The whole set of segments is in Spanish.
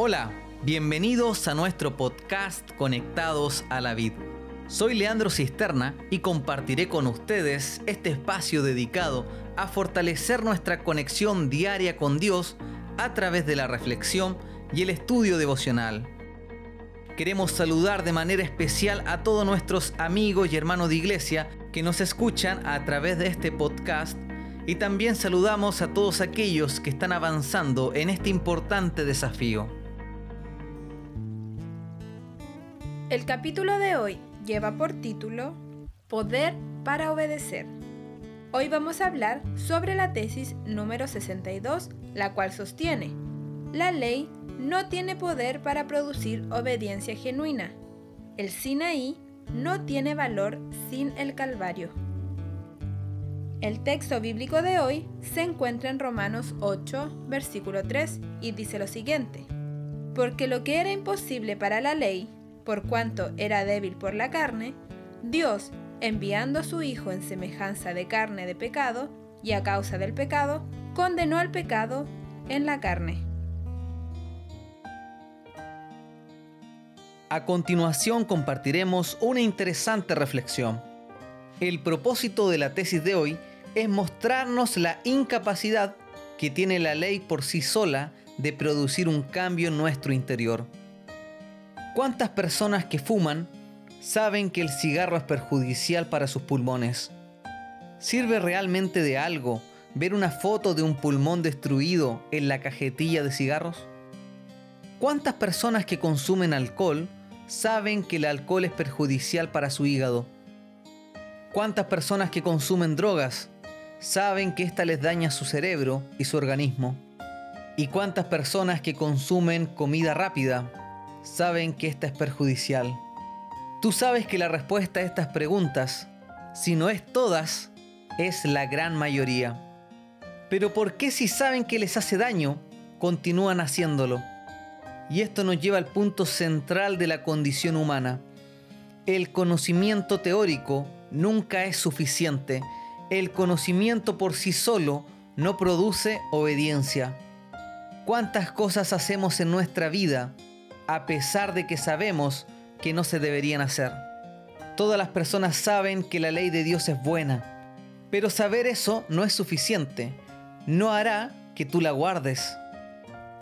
Hola, bienvenidos a nuestro podcast Conectados a la Vid. Soy Leandro Cisterna y compartiré con ustedes este espacio dedicado a fortalecer nuestra conexión diaria con Dios a través de la reflexión y el estudio devocional. Queremos saludar de manera especial a todos nuestros amigos y hermanos de iglesia que nos escuchan a través de este podcast y también saludamos a todos aquellos que están avanzando en este importante desafío. El capítulo de hoy lleva por título Poder para obedecer. Hoy vamos a hablar sobre la tesis número 62, la cual sostiene, la ley no tiene poder para producir obediencia genuina. El Sinaí no tiene valor sin el Calvario. El texto bíblico de hoy se encuentra en Romanos 8, versículo 3, y dice lo siguiente, Porque lo que era imposible para la ley, por cuanto era débil por la carne, Dios, enviando a su Hijo en semejanza de carne de pecado, y a causa del pecado, condenó al pecado en la carne. A continuación compartiremos una interesante reflexión. El propósito de la tesis de hoy es mostrarnos la incapacidad que tiene la ley por sí sola de producir un cambio en nuestro interior. ¿Cuántas personas que fuman saben que el cigarro es perjudicial para sus pulmones? ¿Sirve realmente de algo ver una foto de un pulmón destruido en la cajetilla de cigarros? ¿Cuántas personas que consumen alcohol saben que el alcohol es perjudicial para su hígado? ¿Cuántas personas que consumen drogas saben que ésta les daña su cerebro y su organismo? ¿Y cuántas personas que consumen comida rápida saben que esta es perjudicial? Tú sabes que la respuesta a estas preguntas, si no es todas, es la gran mayoría. Pero ¿por qué si saben que les hace daño, continúan haciéndolo? Y esto nos lleva al punto central de la condición humana. El conocimiento teórico nunca es suficiente. El conocimiento por sí solo no produce obediencia. ¿Cuántas cosas hacemos en nuestra vida a pesar de que sabemos que no se deberían hacer? Todas las personas saben que la ley de Dios es buena, pero saber eso no es suficiente. No hará que tú la guardes.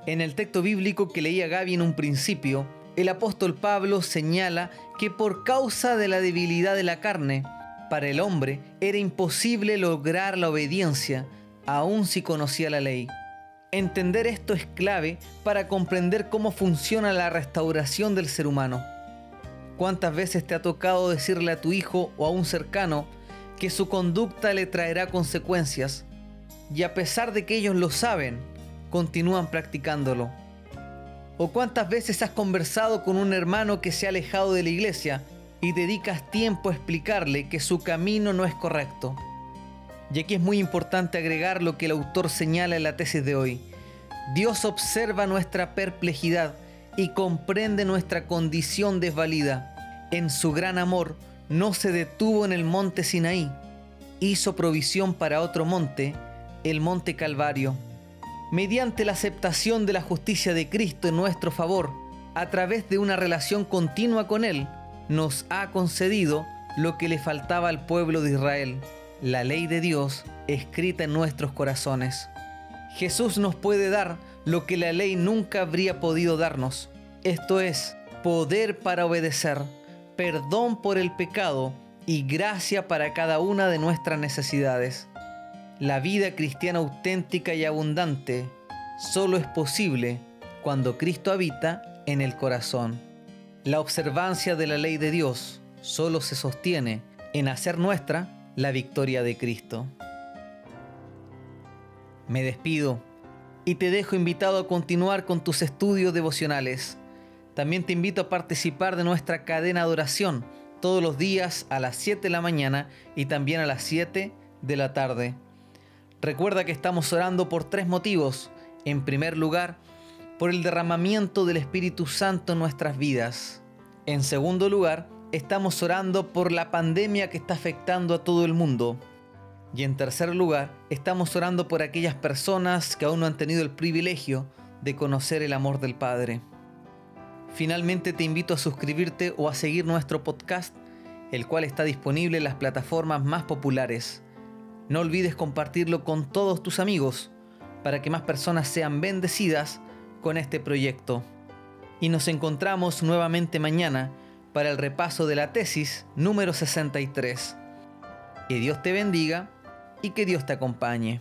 En el texto bíblico que leía Gaby en un principio, el apóstol Pablo señala que por causa de la debilidad de la carne, para el hombre era imposible lograr la obediencia, aun si conocía la ley. Entender esto es clave para comprender cómo funciona la restauración del ser humano. ¿Cuántas veces te ha tocado decirle a tu hijo o a un cercano que su conducta le traerá consecuencias? Y a pesar de que ellos lo saben, continúan practicándolo. ¿O cuántas veces has conversado con un hermano que se ha alejado de la iglesia y dedicas tiempo a explicarle que su camino no es correcto? Y aquí es muy importante agregar lo que el autor señala en la tesis de hoy. Dios observa nuestra perplejidad y comprende nuestra condición desvalida. En su gran amor no se detuvo en el monte Sinaí, hizo provisión para otro monte, el monte Calvario. Mediante la aceptación de la justicia de Cristo en nuestro favor, a través de una relación continua con Él, nos ha concedido lo que le faltaba al pueblo de Israel, la ley de Dios escrita en nuestros corazones. Jesús nos puede dar lo que la ley nunca habría podido darnos, esto es, poder para obedecer, perdón por el pecado y gracia para cada una de nuestras necesidades. La vida cristiana auténtica y abundante solo es posible cuando Cristo habita en el corazón. La observancia de la ley de Dios solo se sostiene en hacer nuestra la victoria de Cristo. Me despido y te dejo invitado a continuar con tus estudios devocionales. También te invito a participar de nuestra cadena de oración todos los días a las 7 de la mañana y también a las 7 de la tarde. Recuerda que estamos orando por tres motivos. En primer lugar, por el derramamiento del Espíritu Santo en nuestras vidas. En segundo lugar, estamos orando por la pandemia que está afectando a todo el mundo. Y en tercer lugar, estamos orando por aquellas personas que aún no han tenido el privilegio de conocer el amor del Padre. Finalmente te invito a suscribirte o a seguir nuestro podcast, el cual está disponible en las plataformas más populares. No olvides compartirlo con todos tus amigos para que más personas sean bendecidas con este proyecto. Y nos encontramos nuevamente mañana para el repaso de la tesis número 63. Que Dios te bendiga y que Dios te acompañe.